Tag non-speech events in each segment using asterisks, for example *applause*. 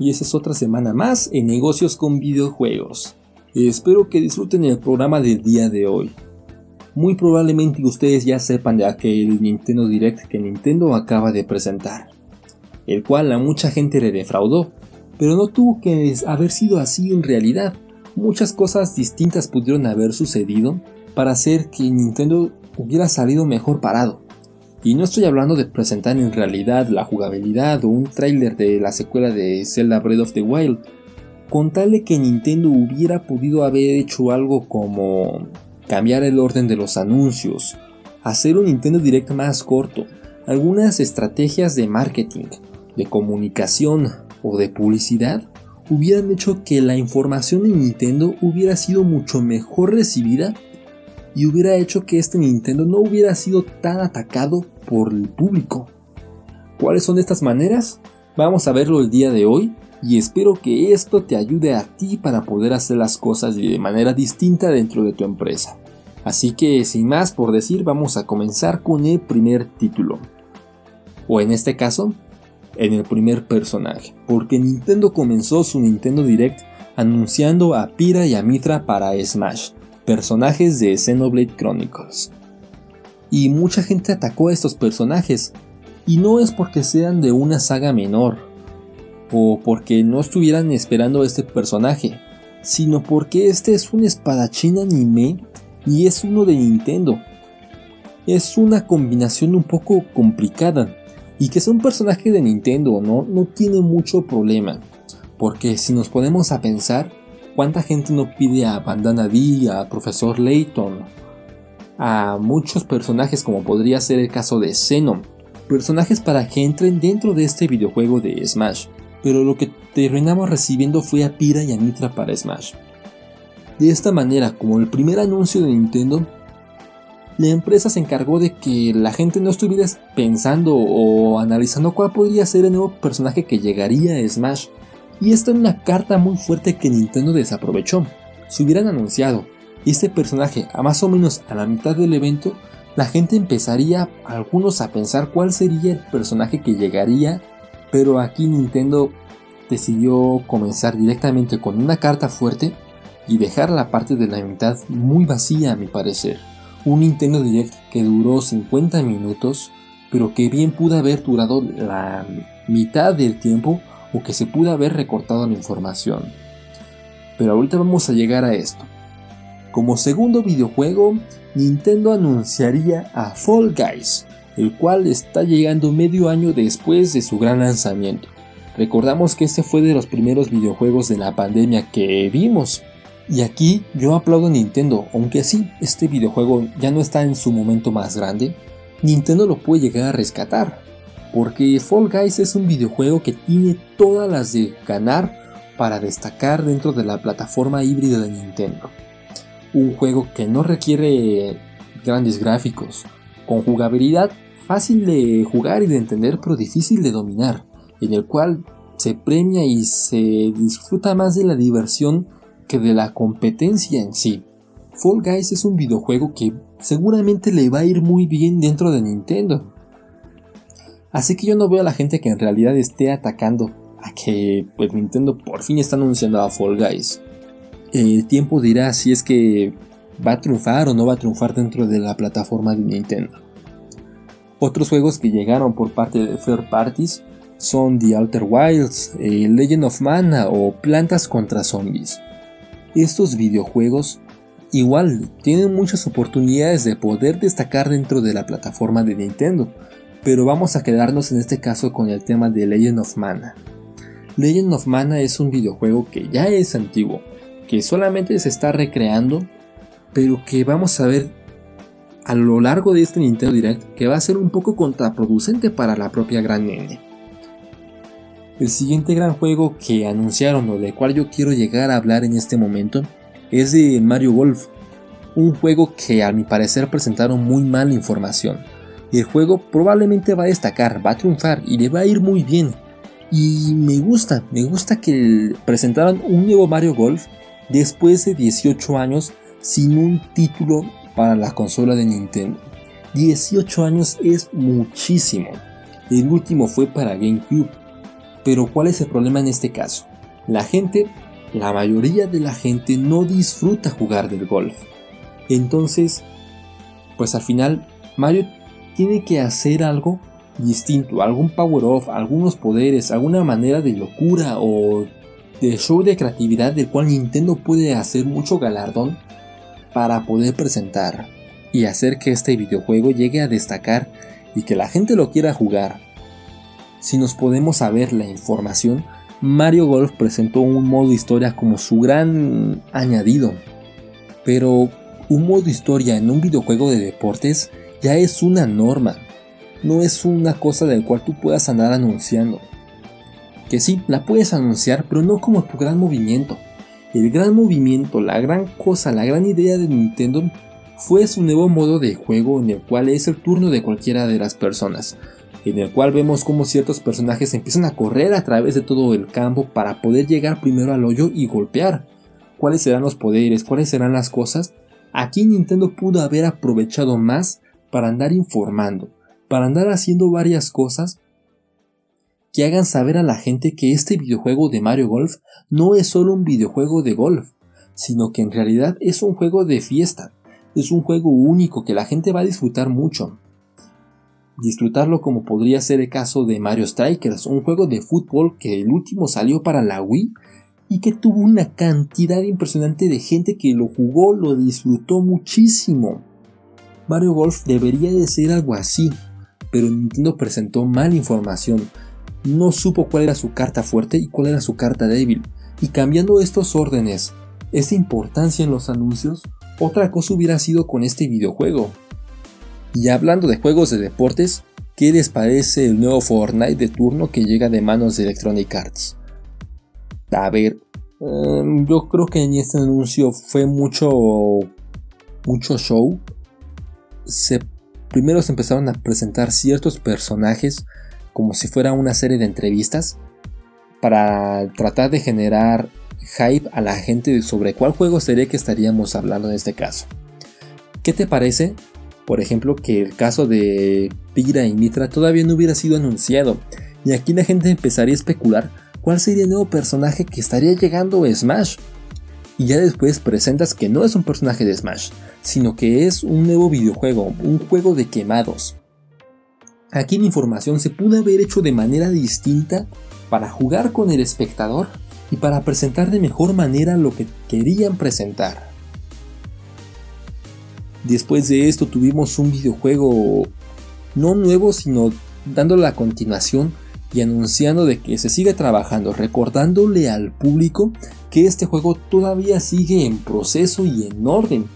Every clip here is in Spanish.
y esa es otra semana más en negocios con videojuegos. Espero que disfruten el programa del día de hoy. Muy probablemente ustedes ya sepan de aquel Nintendo Direct que Nintendo acaba de presentar, el cual a mucha gente le defraudó, pero no tuvo que haber sido así en realidad. Muchas cosas distintas pudieron haber sucedido para hacer que Nintendo hubiera salido mejor parado. Y no estoy hablando de presentar en realidad la jugabilidad o un tráiler de la secuela de Zelda Breath of the Wild, con tal de que Nintendo hubiera podido haber hecho algo como cambiar el orden de los anuncios, hacer un Nintendo Direct más corto, algunas estrategias de marketing, de comunicación o de publicidad hubieran hecho que la información de Nintendo hubiera sido mucho mejor recibida y hubiera hecho que este Nintendo no hubiera sido tan atacado por el público. ¿Cuáles son estas maneras? Vamos a verlo el día de hoy y espero que esto te ayude a ti para poder hacer las cosas de manera distinta dentro de tu empresa. Así que sin más por decir vamos a comenzar con el primer título. O en este caso, en el primer personaje, porque Nintendo comenzó su Nintendo Direct anunciando a Pira y a Mitra para Smash, personajes de Xenoblade Chronicles. Y mucha gente atacó a estos personajes, y no es porque sean de una saga menor, o porque no estuvieran esperando a este personaje, sino porque este es un espadachín anime y es uno de Nintendo. Es una combinación un poco complicada, y que sea un personaje de Nintendo no, no tiene mucho problema, porque si nos ponemos a pensar, ¿Cuánta gente no pide a Bandana D, a Profesor Layton, a muchos personajes como podría ser el caso de Xenon? Personajes para que entren dentro de este videojuego de Smash, pero lo que terminamos recibiendo fue a Pira y a para Smash. De esta manera, como el primer anuncio de Nintendo, la empresa se encargó de que la gente no estuviera pensando o analizando cuál podría ser el nuevo personaje que llegaría a Smash, y esta es una carta muy fuerte que Nintendo desaprovechó. Si hubieran anunciado este personaje a más o menos a la mitad del evento, la gente empezaría algunos a pensar cuál sería el personaje que llegaría, pero aquí Nintendo decidió comenzar directamente con una carta fuerte y dejar la parte de la mitad muy vacía a mi parecer. Un Nintendo Direct que duró 50 minutos, pero que bien pudo haber durado la mitad del tiempo o que se pudo haber recortado la información. Pero ahorita vamos a llegar a esto. Como segundo videojuego, Nintendo anunciaría a Fall Guys, el cual está llegando medio año después de su gran lanzamiento. Recordamos que este fue de los primeros videojuegos de la pandemia que vimos. Y aquí yo aplaudo a Nintendo, aunque sí, este videojuego ya no está en su momento más grande, Nintendo lo puede llegar a rescatar porque Fall Guys es un videojuego que tiene todas las de ganar para destacar dentro de la plataforma híbrida de Nintendo. Un juego que no requiere grandes gráficos, con jugabilidad fácil de jugar y de entender pero difícil de dominar, en el cual se premia y se disfruta más de la diversión que de la competencia en sí. Fall Guys es un videojuego que seguramente le va a ir muy bien dentro de Nintendo, Así que yo no veo a la gente que en realidad esté atacando a que pues, Nintendo por fin está anunciando a Fall Guys. El tiempo dirá si es que va a triunfar o no va a triunfar dentro de la plataforma de Nintendo. Otros juegos que llegaron por parte de third parties son The Outer Wilds, eh, Legend of Mana o Plantas contra Zombies. Estos videojuegos igual tienen muchas oportunidades de poder destacar dentro de la plataforma de Nintendo, pero vamos a quedarnos en este caso con el tema de Legend of Mana. Legend of Mana es un videojuego que ya es antiguo, que solamente se está recreando, pero que vamos a ver a lo largo de este Nintendo Direct que va a ser un poco contraproducente para la propia gran N. El siguiente gran juego que anunciaron o del cual yo quiero llegar a hablar en este momento es de Mario Golf, un juego que a mi parecer presentaron muy mala información el juego probablemente va a destacar, va a triunfar y le va a ir muy bien. Y me gusta, me gusta que presentaran un nuevo Mario Golf después de 18 años sin un título para la consola de Nintendo. 18 años es muchísimo. El último fue para GameCube. Pero ¿cuál es el problema en este caso? La gente, la mayoría de la gente no disfruta jugar del golf. Entonces, pues al final Mario tiene que hacer algo distinto, algún power off, algunos poderes, alguna manera de locura o de show de creatividad del cual Nintendo puede hacer mucho galardón para poder presentar y hacer que este videojuego llegue a destacar y que la gente lo quiera jugar. Si nos podemos saber la información, Mario Golf presentó un modo historia como su gran añadido. Pero un modo historia en un videojuego de deportes ya es una norma. No es una cosa del cual tú puedas andar anunciando. Que sí, la puedes anunciar, pero no como tu gran movimiento. El gran movimiento, la gran cosa, la gran idea de Nintendo fue su nuevo modo de juego en el cual es el turno de cualquiera de las personas, en el cual vemos como ciertos personajes empiezan a correr a través de todo el campo para poder llegar primero al hoyo y golpear. ¿Cuáles serán los poderes? ¿Cuáles serán las cosas? Aquí Nintendo pudo haber aprovechado más para andar informando, para andar haciendo varias cosas que hagan saber a la gente que este videojuego de Mario Golf no es solo un videojuego de golf, sino que en realidad es un juego de fiesta, es un juego único que la gente va a disfrutar mucho. Disfrutarlo como podría ser el caso de Mario Strikers, un juego de fútbol que el último salió para la Wii y que tuvo una cantidad impresionante de gente que lo jugó, lo disfrutó muchísimo. Mario Golf debería de ser algo así, pero Nintendo presentó mal información, no supo cuál era su carta fuerte y cuál era su carta débil, y cambiando estos órdenes, esta importancia en los anuncios, otra cosa hubiera sido con este videojuego. Y hablando de juegos de deportes, ¿qué les parece el nuevo Fortnite de turno que llega de manos de Electronic Arts? A ver, em, yo creo que en este anuncio fue mucho, mucho show. Primero se empezaron a presentar ciertos personajes como si fuera una serie de entrevistas para tratar de generar hype a la gente sobre cuál juego sería que estaríamos hablando en este caso. ¿Qué te parece, por ejemplo, que el caso de Pira y Mitra todavía no hubiera sido anunciado? Y aquí la gente empezaría a especular cuál sería el nuevo personaje que estaría llegando a Smash. Y ya después presentas que no es un personaje de Smash, sino que es un nuevo videojuego, un juego de quemados. Aquí la información se pudo haber hecho de manera distinta para jugar con el espectador y para presentar de mejor manera lo que querían presentar. Después de esto tuvimos un videojuego no nuevo, sino dando la continuación y anunciando de que se sigue trabajando, recordándole al público que este juego todavía sigue en proceso y en orden.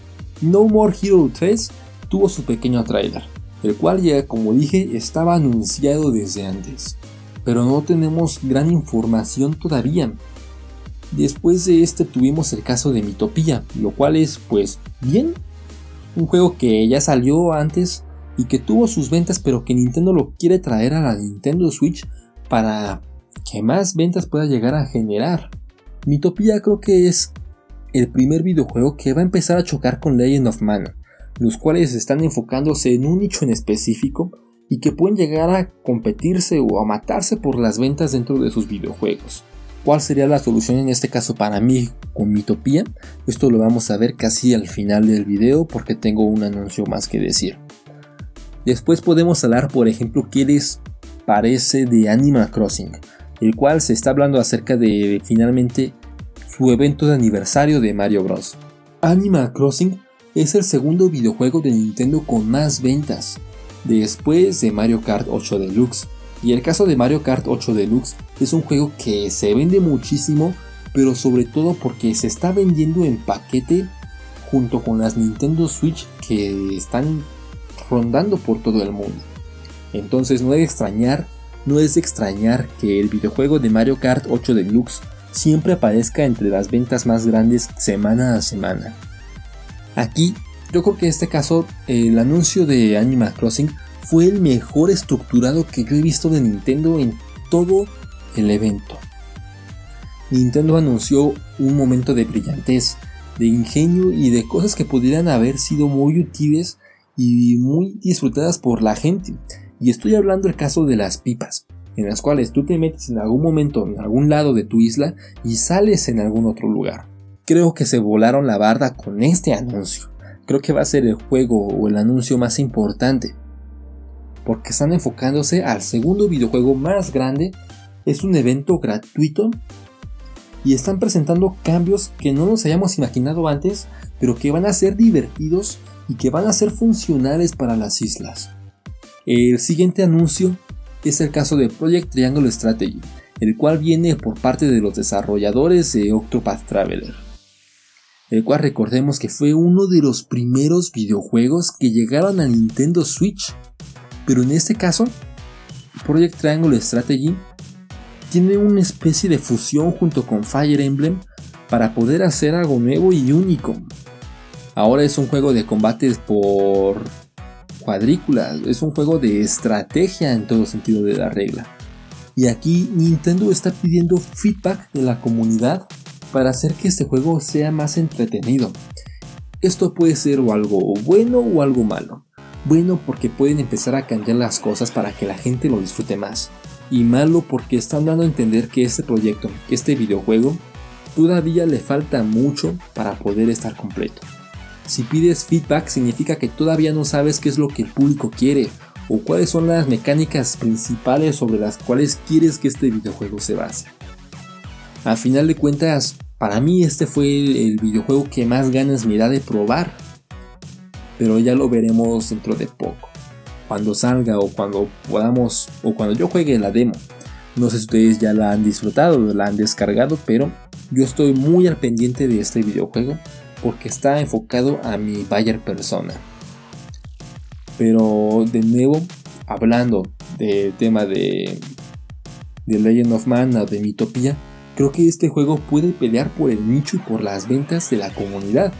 No More Hero 3 tuvo su pequeño trailer, el cual ya como dije estaba anunciado desde antes, pero no tenemos gran información todavía. Después de este tuvimos el caso de Mitopía, lo cual es pues bien. Un juego que ya salió antes y que tuvo sus ventas pero que Nintendo lo quiere traer a la Nintendo Switch para que más ventas pueda llegar a generar. Mitopía creo que es el primer videojuego que va a empezar a chocar con Legend of Mana, los cuales están enfocándose en un nicho en específico y que pueden llegar a competirse o a matarse por las ventas dentro de sus videojuegos. ¿Cuál sería la solución en este caso para mí con Mitopía? Esto lo vamos a ver casi al final del video porque tengo un anuncio más que decir. Después podemos hablar, por ejemplo, qué les parece de Animal Crossing, el cual se está hablando acerca de finalmente su evento de aniversario de Mario Bros. Animal Crossing es el segundo videojuego de Nintendo con más ventas, después de Mario Kart 8 Deluxe. Y el caso de Mario Kart 8 Deluxe es un juego que se vende muchísimo, pero sobre todo porque se está vendiendo en paquete junto con las Nintendo Switch que están rondando por todo el mundo. Entonces no es de extrañar, no es de extrañar que el videojuego de Mario Kart 8 Deluxe siempre aparezca entre las ventas más grandes semana a semana. Aquí, yo creo que en este caso el anuncio de Animal Crossing fue el mejor estructurado que yo he visto de Nintendo en todo el evento. Nintendo anunció un momento de brillantez, de ingenio y de cosas que pudieran haber sido muy útiles y muy disfrutadas por la gente. Y estoy hablando del caso de las pipas. en las cuales tú te metes en algún momento en algún lado de tu isla y sales en algún otro lugar. Creo que se volaron la barda con este anuncio. Creo que va a ser el juego o el anuncio más importante. Porque están enfocándose al segundo videojuego más grande. Es un evento gratuito. Y están presentando cambios que no nos hayamos imaginado antes, pero que van a ser divertidos y que van a ser funcionales para las islas. El siguiente anuncio es el caso de Project Triangle Strategy, el cual viene por parte de los desarrolladores de Octopath Traveler. El cual recordemos que fue uno de los primeros videojuegos que llegaron a Nintendo Switch. Pero en este caso, Project Triangle Strategy tiene una especie de fusión junto con Fire Emblem para poder hacer algo nuevo y único. Ahora es un juego de combates por cuadrículas, es un juego de estrategia en todo sentido de la regla. Y aquí Nintendo está pidiendo feedback de la comunidad para hacer que este juego sea más entretenido. Esto puede ser o algo bueno o algo malo. Bueno porque pueden empezar a cambiar las cosas para que la gente lo disfrute más. Y malo porque están dando a entender que este proyecto, este videojuego, todavía le falta mucho para poder estar completo. Si pides feedback significa que todavía no sabes qué es lo que el público quiere o cuáles son las mecánicas principales sobre las cuales quieres que este videojuego se base. A final de cuentas, para mí este fue el videojuego que más ganas me da de probar. Pero ya lo veremos dentro de poco. Cuando salga o cuando podamos o cuando yo juegue la demo. No sé si ustedes ya la han disfrutado o la han descargado, pero yo estoy muy al pendiente de este videojuego porque está enfocado a mi Bayer persona. Pero de nuevo, hablando del tema de, de Legend of Mana de Mitopia, creo que este juego puede pelear por el nicho y por las ventas de la comunidad.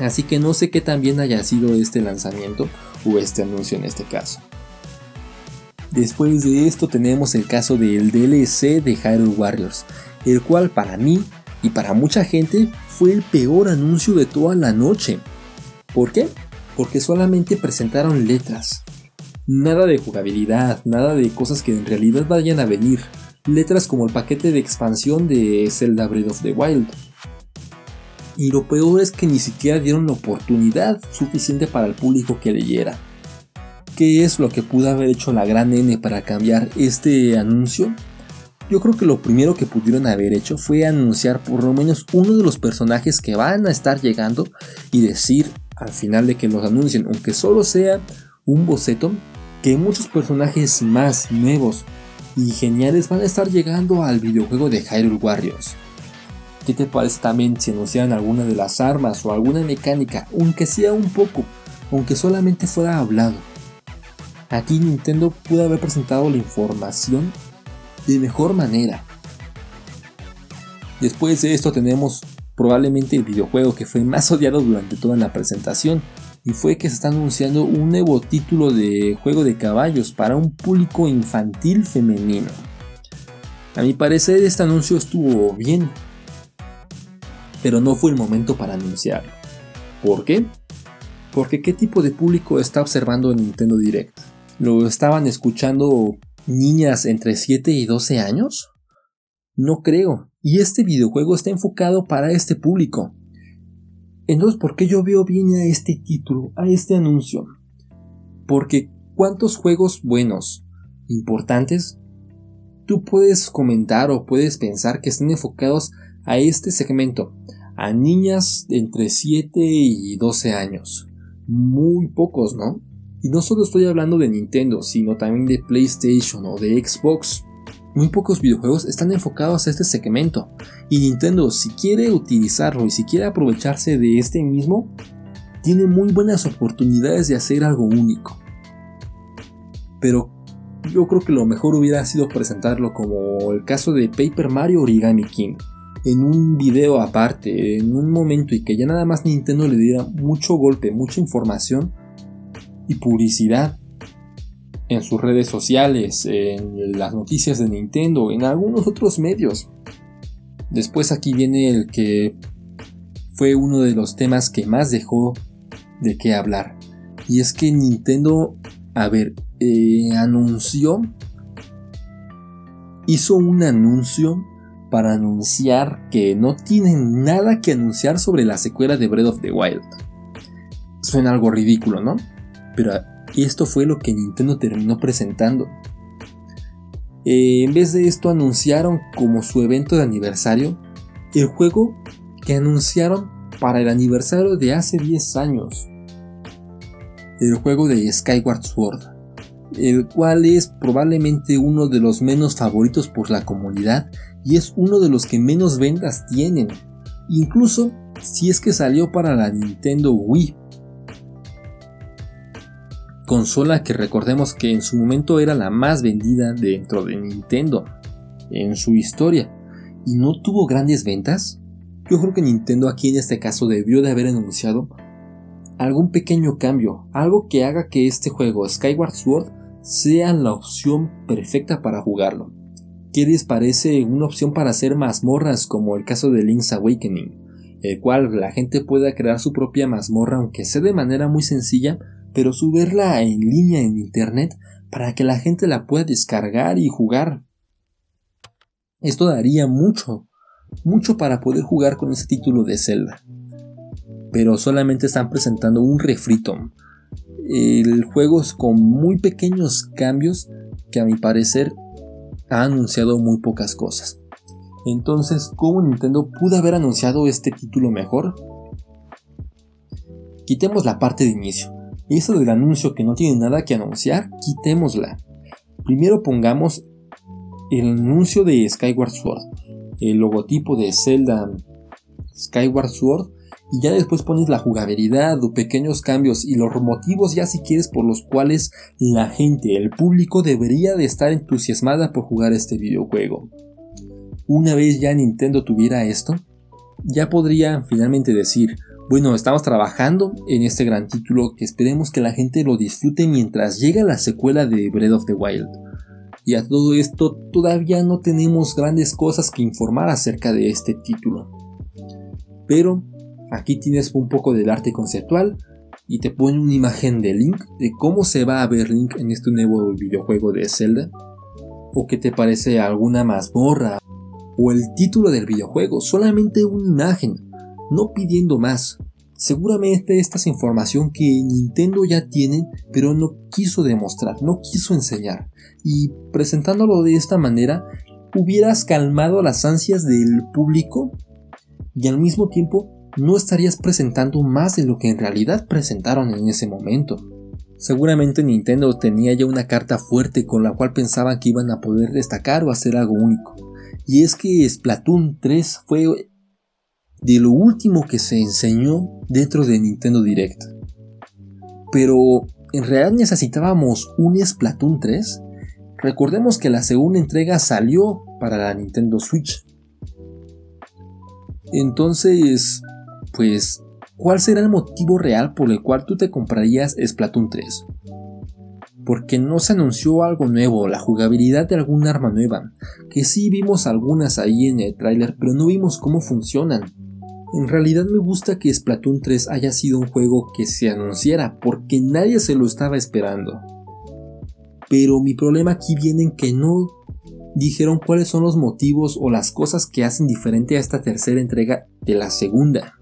Así que no sé qué tan bien haya sido este lanzamiento o este anuncio en este caso. Después de esto tenemos el caso del DLC de Hyrule Warriors, el cual para mí y para mucha gente fue el peor anuncio de toda la noche. ¿Por qué? Porque solamente presentaron letras. Nada de jugabilidad, nada de cosas que en realidad vayan a venir. Letras como el paquete de expansión de Zelda Breath of the Wild. Y lo peor es que ni siquiera dieron la oportunidad suficiente para el público que leyera. ¿Qué es lo que pudo haber hecho la gran N para cambiar este anuncio? Yo creo que lo primero que pudieron haber hecho fue anunciar por lo menos uno de los personajes que van a estar llegando y decir al final de que los anuncien, aunque solo sea un boceto, que muchos personajes más nuevos y geniales van a estar llegando al videojuego de Hyrule Warriors. ¿Qué te parece también si anunciaran alguna de las armas o alguna mecánica, aunque sea un poco, aunque solamente fuera hablado? Aquí Nintendo pudo haber presentado la información de mejor manera. Después de esto tenemos probablemente el videojuego que fue más odiado durante toda la presentación y fue que se está anunciando un nuevo título de juego de caballos para un público infantil femenino. A mi parecer este anuncio estuvo bien, pero no fue el momento para anunciarlo. ¿Por qué? Porque ¿qué tipo de público está observando Nintendo Direct? ¿Lo estaban escuchando niñas entre 7 y 12 años? No creo. Y este videojuego está enfocado para este público. Entonces, ¿por qué yo veo bien a este título, a este anuncio? Porque ¿cuántos juegos buenos, importantes, tú puedes comentar o puedes pensar que estén enfocados a este segmento, a niñas entre 7 y 12 años? Muy pocos, ¿no? Y no solo estoy hablando de Nintendo, sino también de PlayStation o de Xbox. Muy pocos videojuegos están enfocados a este segmento. Y Nintendo, si quiere utilizarlo y si quiere aprovecharse de este mismo, tiene muy buenas oportunidades de hacer algo único. Pero yo creo que lo mejor hubiera sido presentarlo como el caso de Paper Mario Origami King. En un video aparte, en un momento y que ya nada más Nintendo le diera mucho golpe, mucha información y publicidad en sus redes sociales, en las noticias de Nintendo, en algunos otros medios. Después aquí viene el que fue uno de los temas que más dejó de qué hablar. Y es que Nintendo, a ver, eh, anunció hizo un anuncio para anunciar que no tienen nada que anunciar sobre la secuela de Breath of the Wild. Suena algo ridículo, ¿no? Pero esto fue lo que Nintendo terminó presentando. Eh, en vez de esto anunciaron como su evento de aniversario el juego que anunciaron para el aniversario de hace 10 años. El juego de Skyward Sword, el cual es probablemente uno de los menos favoritos por la comunidad y es uno de los que menos ventas tienen, incluso si es que salió para la Nintendo Wii consola que recordemos que en su momento era la más vendida dentro de Nintendo en su historia y no tuvo grandes ventas, yo creo que Nintendo aquí en este caso debió de haber anunciado algún pequeño cambio, algo que haga que este juego Skyward Sword sea la opción perfecta para jugarlo. ¿Qué les parece una opción para hacer mazmorras como el caso de Link's Awakening? El cual la gente pueda crear su propia mazmorra aunque sea de manera muy sencilla pero subirla en línea en internet para que la gente la pueda descargar y jugar. Esto daría mucho, mucho para poder jugar con ese título de Zelda. Pero solamente están presentando un refrito. El juego es con muy pequeños cambios que a mi parecer ha anunciado muy pocas cosas. Entonces, ¿cómo Nintendo pudo haber anunciado este título mejor? Quitemos la parte de inicio. Eso del anuncio que no tiene nada que anunciar, quitémosla. Primero pongamos el anuncio de Skyward Sword, el logotipo de Zelda Skyward Sword y ya después pones la jugabilidad o pequeños cambios y los motivos ya si quieres por los cuales la gente, el público debería de estar entusiasmada por jugar este videojuego. Una vez ya Nintendo tuviera esto, ya podría finalmente decir, bueno, estamos trabajando en este gran título que esperemos que la gente lo disfrute mientras llega la secuela de Breath of the Wild. Y a todo esto todavía no tenemos grandes cosas que informar acerca de este título. Pero aquí tienes un poco del arte conceptual y te pone una imagen de Link, de cómo se va a ver Link en este nuevo videojuego de Zelda. O que te parece alguna mazmorra o el título del videojuego, solamente una imagen no pidiendo más. Seguramente esta es información que Nintendo ya tiene, pero no quiso demostrar, no quiso enseñar. Y presentándolo de esta manera, hubieras calmado las ansias del público y al mismo tiempo no estarías presentando más de lo que en realidad presentaron en ese momento. Seguramente Nintendo tenía ya una carta fuerte con la cual pensaban que iban a poder destacar o hacer algo único. Y es que Splatoon 3 fue de lo último que se enseñó dentro de Nintendo Direct. Pero, ¿en realidad necesitábamos un Splatoon 3? Recordemos que la segunda entrega salió para la Nintendo Switch. Entonces, pues, ¿cuál será el motivo real por el cual tú te comprarías Splatoon 3? Porque no se anunció algo nuevo, la jugabilidad de algún arma nueva, que sí vimos algunas ahí en el tráiler, pero no vimos cómo funcionan. En realidad me gusta que Splatoon 3 haya sido un juego que se anunciara porque nadie se lo estaba esperando. Pero mi problema aquí viene en que no dijeron cuáles son los motivos o las cosas que hacen diferente a esta tercera entrega de la segunda.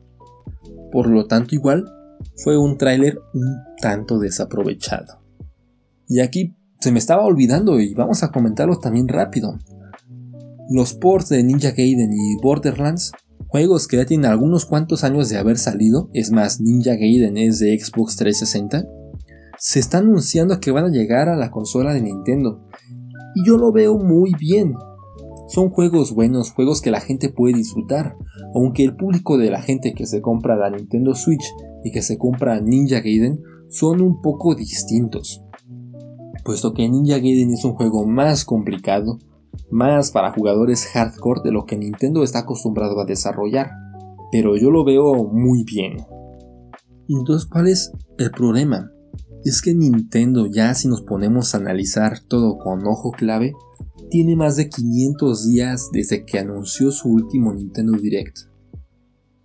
Por lo tanto igual fue un tráiler un tanto desaprovechado. Y aquí se me estaba olvidando y vamos a comentarlo también rápido. Los ports de Ninja Gaiden y Borderlands Juegos que ya tienen algunos cuantos años de haber salido, es más, Ninja Gaiden es de Xbox 360, se está anunciando que van a llegar a la consola de Nintendo. Y yo lo veo muy bien. Son juegos buenos, juegos que la gente puede disfrutar, aunque el público de la gente que se compra la Nintendo Switch y que se compra Ninja Gaiden son un poco distintos. Puesto que Ninja Gaiden es un juego más complicado, más para jugadores hardcore de lo que Nintendo está acostumbrado a desarrollar, pero yo lo veo muy bien. Entonces, ¿cuál es el problema? Es que Nintendo ya si nos ponemos a analizar todo con ojo clave, tiene más de 500 días desde que anunció su último Nintendo Direct.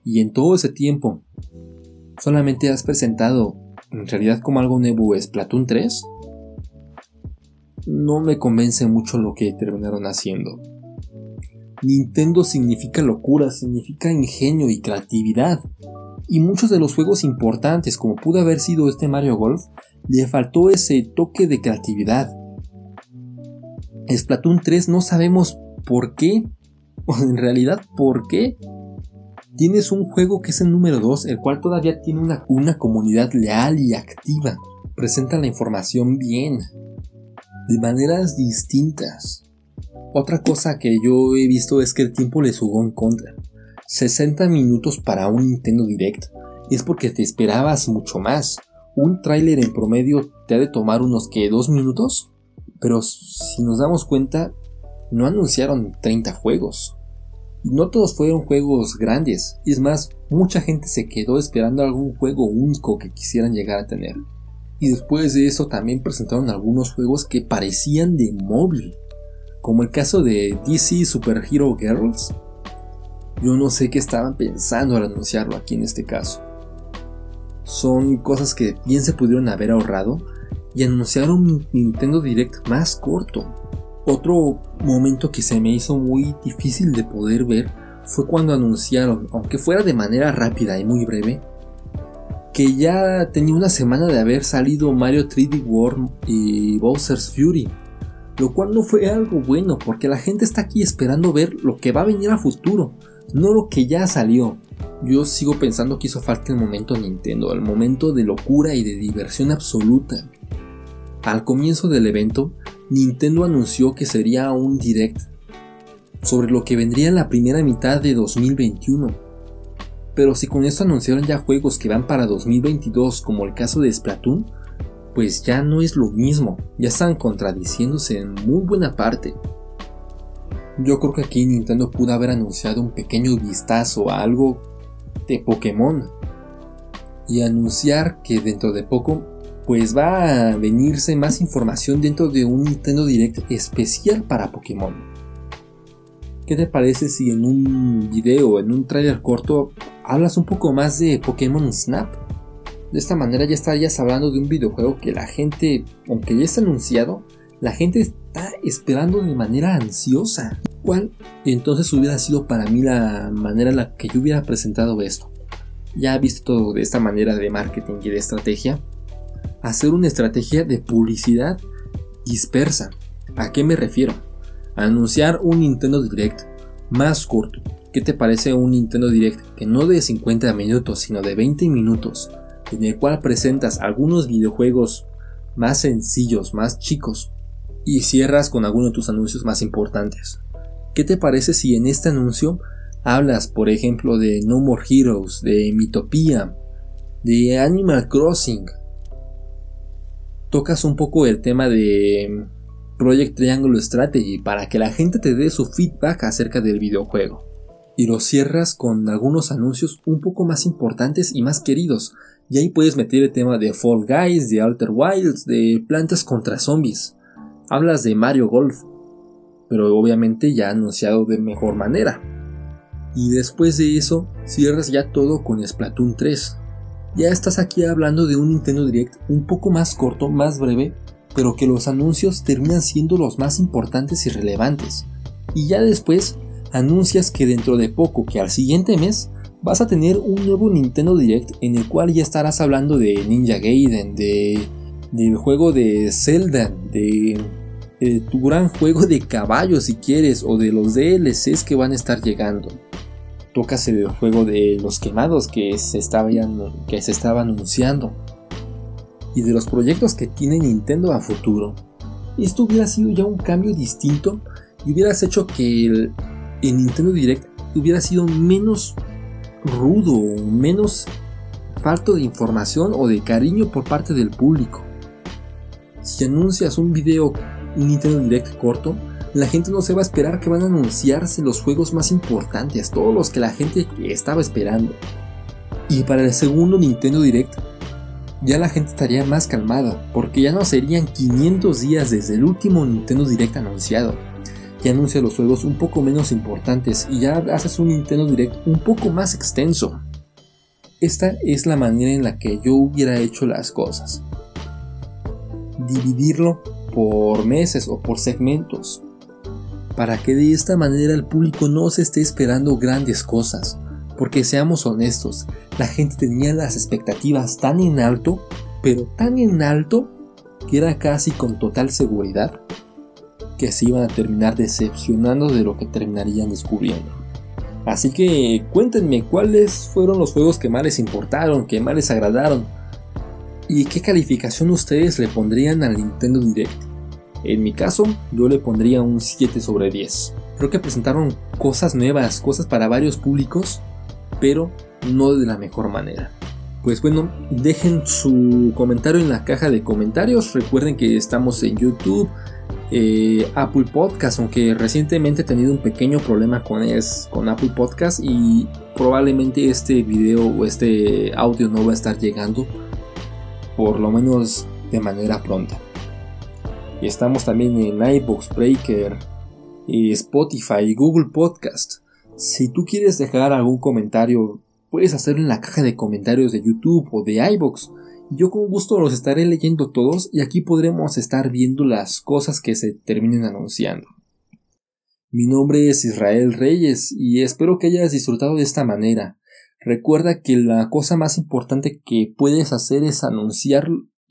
Y en todo ese tiempo, solamente has presentado en realidad como algo nuevo Splatoon 3 no me convence mucho lo que terminaron haciendo. Nintendo significa locura, significa ingenio y creatividad. Y muchos de los juegos importantes, como pudo haber sido este Mario Golf, le faltó ese toque de creatividad. Splatoon 3 no sabemos por qué, o *laughs* en realidad por qué. Tienes un juego que es el número 2, el cual todavía tiene una, una comunidad leal y activa. Presenta la información bien, de maneras distintas. Otra cosa que yo he visto es que el tiempo le jugó en contra. 60 minutos para un Nintendo Direct es porque te esperabas mucho más. Un tráiler en promedio te ha de tomar unos que 2 minutos. Pero si nos damos cuenta, no anunciaron 30 juegos. No todos fueron juegos grandes. Y es más, mucha gente se quedó esperando algún juego único que quisieran llegar a tener. Y después de eso también presentaron algunos juegos que parecían de móvil como el caso de DC Super Hero Girls. Yo no sé qué estaban pensando al anunciarlo aquí en este caso. Son cosas que bien se pudieron haber ahorrado y anunciaron un Nintendo Direct más corto. Otro momento que se me hizo muy difícil de poder ver fue cuando anunciaron, aunque fuera de manera rápida y muy breve, que ya tenía una semana de haber salido Mario 3D World y Bowser's Fury lo cual no fue algo bueno porque la gente está aquí esperando ver lo que va a venir a futuro, no lo que ya salió. Yo sigo pensando que hizo falta el momento Nintendo, el momento de locura y de diversión absoluta. Al comienzo del evento, Nintendo anunció que sería un direct sobre lo que vendría en la primera mitad de 2021. Pero si con esto anunciaron ya juegos que van para 2022 como el caso de Splatoon, pues ya no es lo mismo, ya están contradiciéndose en muy buena parte. Yo creo que aquí Nintendo pudo haber anunciado un pequeño vistazo a algo de Pokémon y anunciar que dentro de poco pues va a venirse más información dentro de un Nintendo Direct especial para Pokémon. ¿Qué te parece si en un video, en un trailer corto, hablas un poco más de Pokémon Snap? De esta manera ya estarías hablando de un videojuego que la gente, aunque ya está anunciado, la gente está esperando de manera ansiosa. ¿Cuál entonces hubiera sido para mí la manera en la que yo hubiera presentado esto? Ya visto todo de esta manera de marketing y de estrategia. Hacer una estrategia de publicidad dispersa. ¿A qué me refiero? Anunciar un Nintendo Direct más corto. ¿Qué te parece un Nintendo Direct que no de 50 minutos, sino de 20 minutos? en el cual presentas algunos videojuegos más sencillos, más chicos, y cierras con alguno de tus anuncios más importantes. ¿Qué te parece si en este anuncio hablas, por ejemplo, de No More Heroes, de Mitopia, de Animal Crossing? Tocas un poco el tema de Project Triangle Strategy para que la gente te dé su feedback acerca del videojuego. Y lo cierras con algunos anuncios un poco más importantes y más queridos, y ahí puedes meter el tema de Fall Guys, de Alter Wilds, de plantas contra zombies. Hablas de Mario Golf, pero obviamente ya anunciado de mejor manera. Y después de eso, cierras ya todo con Splatoon 3. Ya estás aquí hablando de un Nintendo Direct un poco más corto, más breve, pero que los anuncios terminan siendo los más importantes y relevantes. Y ya después anuncias que dentro de poco, que al siguiente mes, vas a tener un nuevo Nintendo Direct en el cual ya estarás hablando de Ninja Gaiden, de del juego de Zelda, de, tu gran juego de caballos si quieres, o de los DLCs que van a estar llegando. Tocas el juego de los quemados que se, estaba, que se estaba anunciando. Y de los proyectos que tiene Nintendo a futuro. Esto hubiera sido ya un cambio distinto y hubieras hecho que el, Nintendo Direct hubiera sido menos rudo, menos falto de información o de cariño por parte del público. Si anuncias un video, Nintendo Direct corto, la gente no se va a esperar que van a anunciarse los juegos más importantes, todos los que la gente estaba esperando. Y para el segundo Nintendo Direct, ya la gente estaría más calmada, porque ya no serían 500 días desde el último Nintendo Direct anunciado que anuncia los juegos un poco menos importantes y ya haces un Nintendo Direct un poco más extenso. Esta es la manera en la que yo hubiera hecho las cosas. Dividirlo por meses o por segmentos, para que de esta manera el público no se esté esperando grandes cosas, porque seamos honestos, la gente tenía las expectativas tan en alto, pero tan en alto, que era casi con total seguridad que se iban a terminar decepcionando de lo que terminarían descubriendo. Así que cuéntenme cuáles fueron los juegos que más les importaron, que más les agradaron, y qué calificación ustedes le pondrían al Nintendo Direct. En mi caso, yo le pondría un 7 sobre 10. Creo que presentaron cosas nuevas, cosas para varios públicos, pero no de la mejor manera. Pues bueno, dejen su comentario en la caja de comentarios. Recuerden que estamos en YouTube, eh, Apple Podcast, aunque recientemente he tenido un pequeño problema con, es, con Apple Podcast y probablemente este video o este audio no va a estar llegando por lo menos de manera pronta. Estamos también en iBox Breaker, Spotify, Google Podcast. Si tú quieres dejar algún comentario, puedes hacerlo en la caja de comentarios de YouTube o de iBox yo con gusto los estaré leyendo todos y aquí podremos estar viendo las cosas que se terminen anunciando. Mi nombre es Israel Reyes y espero que hayas disfrutado de esta manera. Recuerda que la cosa más importante que puedes hacer es anunciar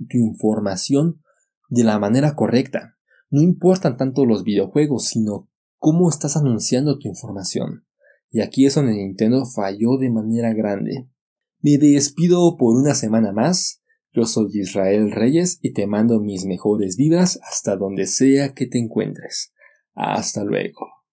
tu información de la manera correcta. No importan tanto los videojuegos, sino cómo estás anunciando tu información. Y aquí es donde Nintendo falló de manera grande. Me despido por una semana más. Yo soy Israel Reyes y te mando mis mejores vibras hasta donde sea que te encuentres. Hasta luego.